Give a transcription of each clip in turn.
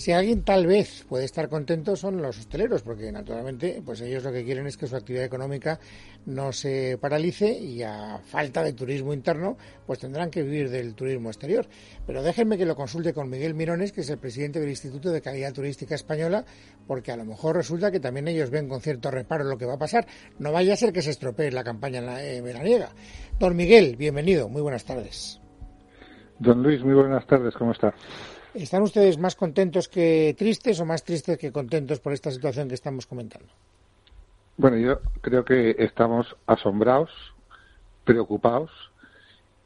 Si alguien tal vez puede estar contento son los hosteleros, porque naturalmente pues ellos lo que quieren es que su actividad económica no se paralice y a falta de turismo interno pues tendrán que vivir del turismo exterior. Pero déjenme que lo consulte con Miguel Mirones, que es el presidente del Instituto de Calidad Turística Española, porque a lo mejor resulta que también ellos ven con cierto reparo lo que va a pasar. No vaya a ser que se estropee la campaña eh, veraniega. Don Miguel, bienvenido, muy buenas tardes. Don Luis, muy buenas tardes, ¿cómo está? ¿Están ustedes más contentos que tristes o más tristes que contentos por esta situación que estamos comentando? Bueno, yo creo que estamos asombrados, preocupados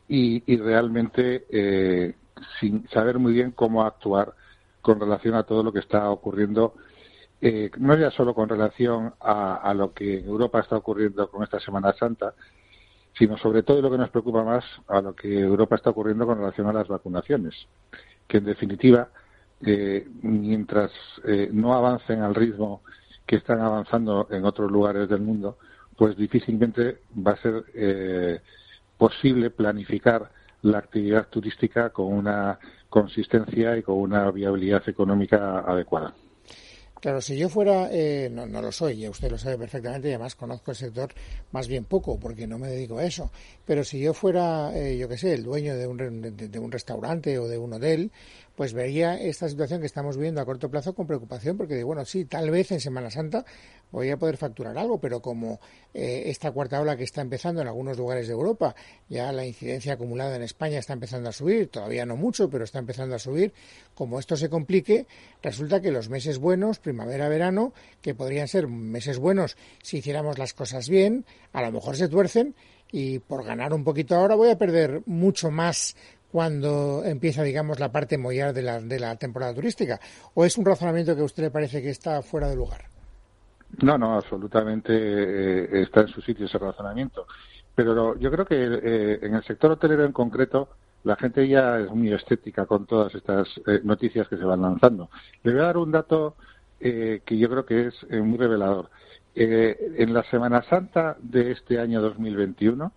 y, realmente eh, sin saber muy bien cómo actuar con relación a todo lo que está ocurriendo, eh, no ya solo con relación a, lo que en Europa está ocurriendo con esta Semana Santa, sino sobre todo lo que nos preocupa más a lo que Europa está ocurriendo con relación a las vacunaciones que en definitiva, eh, mientras eh, no avancen al ritmo que están avanzando en otros lugares del mundo, pues difícilmente va a ser eh, posible planificar la actividad turística con una consistencia y con una viabilidad económica adecuada. Claro, si yo fuera, eh, no, no, lo soy, ya usted lo sabe perfectamente y además conozco el sector más bien poco porque no me dedico a eso, pero si yo fuera, eh, yo qué sé, el dueño de un, de un restaurante o de un hotel, pues vería esta situación que estamos viendo a corto plazo con preocupación, porque digo, bueno, sí, tal vez en Semana Santa voy a poder facturar algo, pero como eh, esta cuarta ola que está empezando en algunos lugares de Europa, ya la incidencia acumulada en España está empezando a subir, todavía no mucho, pero está empezando a subir, como esto se complique, resulta que los meses buenos, primavera, verano, que podrían ser meses buenos si hiciéramos las cosas bien, a lo mejor se tuercen y por ganar un poquito ahora voy a perder mucho más cuando empieza, digamos, la parte mollar de la, de la temporada turística? ¿O es un razonamiento que a usted le parece que está fuera de lugar? No, no, absolutamente eh, está en su sitio ese razonamiento. Pero yo creo que eh, en el sector hotelero en concreto la gente ya es muy estética con todas estas eh, noticias que se van lanzando. Le voy a dar un dato que yo creo que es muy revelador. en la Semana Santa de este año 2021,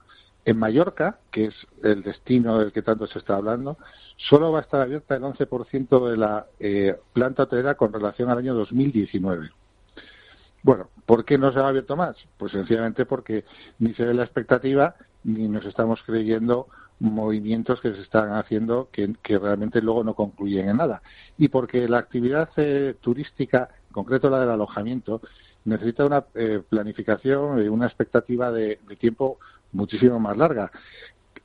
en Mallorca, que es el destino del que tanto se está hablando, solo va a estar abierta el 11% de la eh, planta hotelera con relación al año 2019. Bueno, ¿por qué no se ha abierto más? Pues sencillamente porque ni se ve la expectativa ni nos estamos creyendo movimientos que se están haciendo que, realmente luego no concluyen en nada. Y porque la actividad eh, turística, en concreto la del alojamiento, necesita una eh, planificación y una expectativa de tiempo muchísimo más larga.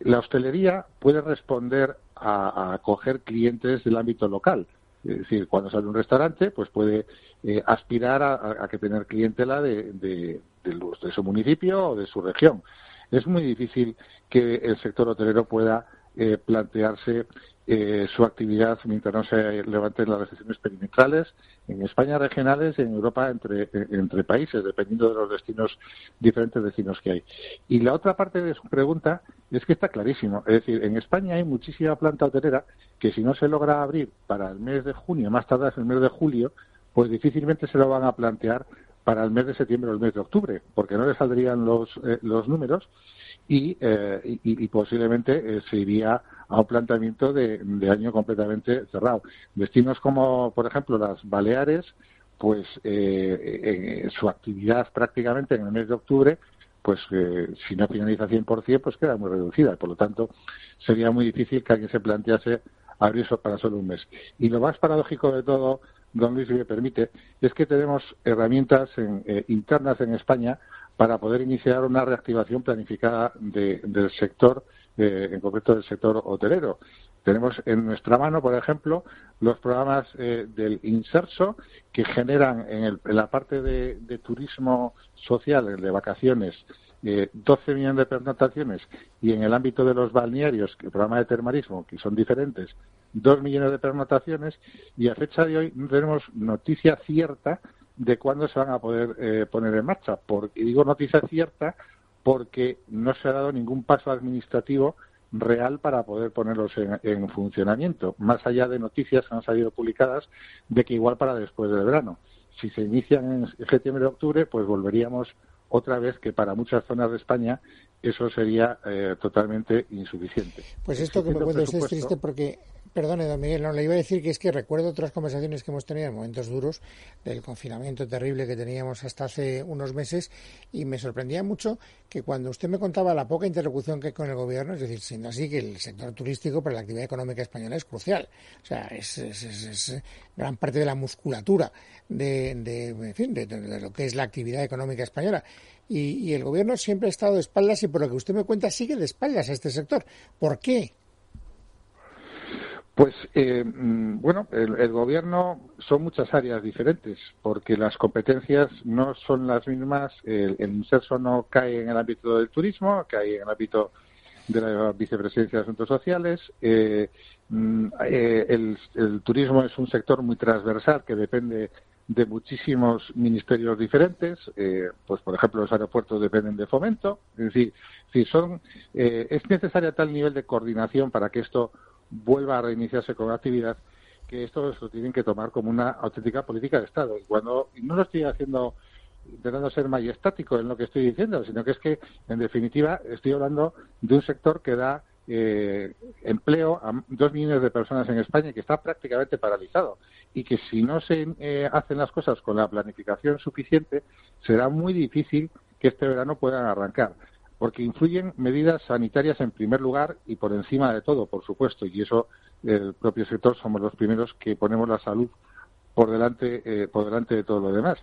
La hostelería puede responder a, acoger clientes del ámbito local. Es decir, cuando sale un restaurante, pues puede eh, aspirar a, que tener clientela de, de, su municipio o de su región. Es muy difícil que el sector hotelero pueda eh, plantearse eh, su actividad mientras no se levanten las restricciones perimetrales en España regionales y en Europa entre, entre países, dependiendo de los destinos, diferentes destinos que hay. Y la otra parte de su pregunta es que está clarísimo. Es decir, en España hay muchísima planta hotelera que si no se logra abrir para el mes de junio, más tarde el mes de julio, pues difícilmente se lo van a plantear para el mes de septiembre o el mes de octubre, porque no le saldrían los, eh, los números y, eh, y, posiblemente se iría a un planteamiento de, año completamente cerrado. Destinos como, por ejemplo, las Baleares, pues eh, su actividad prácticamente en el mes de octubre, pues eh, si no finaliza 100%, pues queda muy reducida. Por lo tanto, sería muy difícil que alguien se plantease abrir para solo un mes. Y lo más paradójico de todo, don Luis, si me permite, es que tenemos herramientas eh, internas en España para poder iniciar una reactivación planificada del sector eh, en concreto del sector hotelero. Tenemos en nuestra mano, por ejemplo, los programas eh, del Inserso que generan en, la parte de, turismo social, de vacaciones, eh, 12 millones de pernotaciones y en el ámbito de los balnearios, el programa de termarismo, que son diferentes, dos millones de pernotaciones y a fecha de hoy no tenemos noticia cierta de cuándo se van a poder eh, poner en marcha. Porque, digo noticia cierta porque no se ha dado ningún paso administrativo real para poder ponerlos en, funcionamiento, más allá de noticias que han salido publicadas de que igual para después del verano. Si se inician en septiembre o octubre, pues volveríamos otra vez que para muchas zonas de España eso sería eh, totalmente insuficiente. Pues esto que me cuenta usted es triste porque Perdone, don Miguel, no le iba a decir que es que recuerdo otras conversaciones que hemos tenido en momentos duros del confinamiento terrible que teníamos hasta hace unos meses y me sorprendía mucho que cuando usted me contaba la poca interlocución que hay con el gobierno, es decir, siendo así que el sector turístico para la actividad económica española es crucial. O sea, es, gran parte de la musculatura de, de, lo que es la actividad económica española. Y, y el gobierno siempre ha estado de espaldas y por lo que usted me cuenta sigue de espaldas a este sector. ¿Por qué? Pues eh, mm, bueno, el, gobierno son muchas áreas diferentes, porque las competencias no son las mismas. El, el no cae en el ámbito del turismo, cae en el ámbito de la vicepresidencia de Asuntos Sociales. Eh, mm, eh, el, turismo es un sector muy transversal que depende de muchísimos ministerios diferentes. pues, por ejemplo, los aeropuertos dependen de fomento. Es decir, si son, es necesaria tal nivel de coordinación para que esto vuelva a reiniciarse con actividad, que esto lo tienen que tomar como una auténtica política de Estado. Y cuando no lo estoy haciendo intentando ser majestático en lo que estoy diciendo, sino que es que, en definitiva, estoy hablando de un sector que da eh, empleo a dos millones de personas en España y que está prácticamente paralizado. Y que si no se eh, hacen las cosas con la planificación suficiente, será muy difícil que este verano puedan arrancar porque influyen medidas sanitarias en primer lugar y por encima de todo, por supuesto, y eso el propio sector somos los primeros que ponemos la salud por delante, eh, por delante de todo lo demás.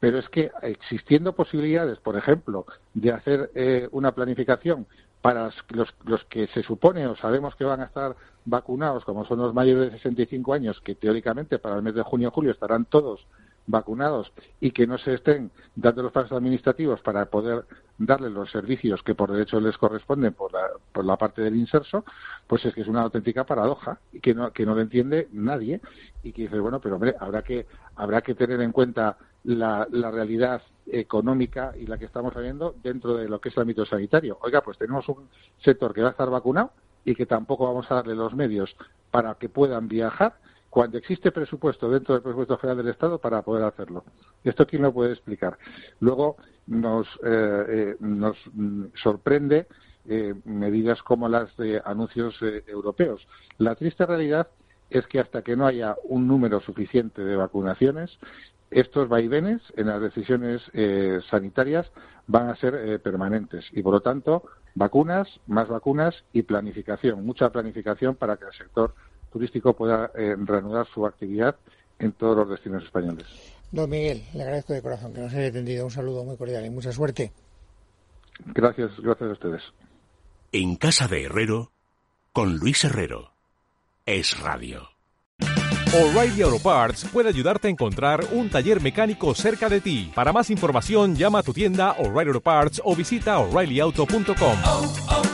Pero es que existiendo posibilidades, por ejemplo, de hacer eh, una planificación para los, los, que se supone o sabemos que van a estar vacunados, como son los mayores de 65 años, que teóricamente para el mes de junio o julio estarán todos vacunados y que no se estén dando los pasos administrativos para poder darles los servicios que por derecho les corresponden por la, por la parte del inserso, pues es que es una auténtica paradoja y que no, que no lo entiende nadie y que dice, bueno, pero hombre, habrá que, habrá que tener en cuenta la, la realidad económica y la que estamos viendo dentro de lo que es el ámbito sanitario. Oiga, pues tenemos un sector que va a estar vacunado y que tampoco vamos a darle los medios para que puedan viajar cuando existe presupuesto dentro del presupuesto general del Estado para poder hacerlo. ¿Esto quién lo puede explicar? Luego nos, eh, eh, nos sorprende eh, medidas como las de anuncios europeos. La triste realidad es que hasta que no haya un número suficiente de vacunaciones, estos vaivenes en las decisiones sanitarias van a ser permanentes y, por lo tanto, vacunas, más vacunas y planificación, mucha planificación para que el sector turístico pueda eh, reanudar su actividad en todos los destinos españoles. Don Miguel, le agradezco de corazón que nos haya atendido. Un saludo muy cordial y mucha suerte. Gracias, gracias a ustedes. En Casa de Herrero, con Luis Herrero. Es Radio. O'Reilly Auto Parts puede ayudarte a encontrar un taller mecánico cerca de ti. Para más información, llama a tu tienda O'Reilly Auto Parts o visita oreillyauto.com.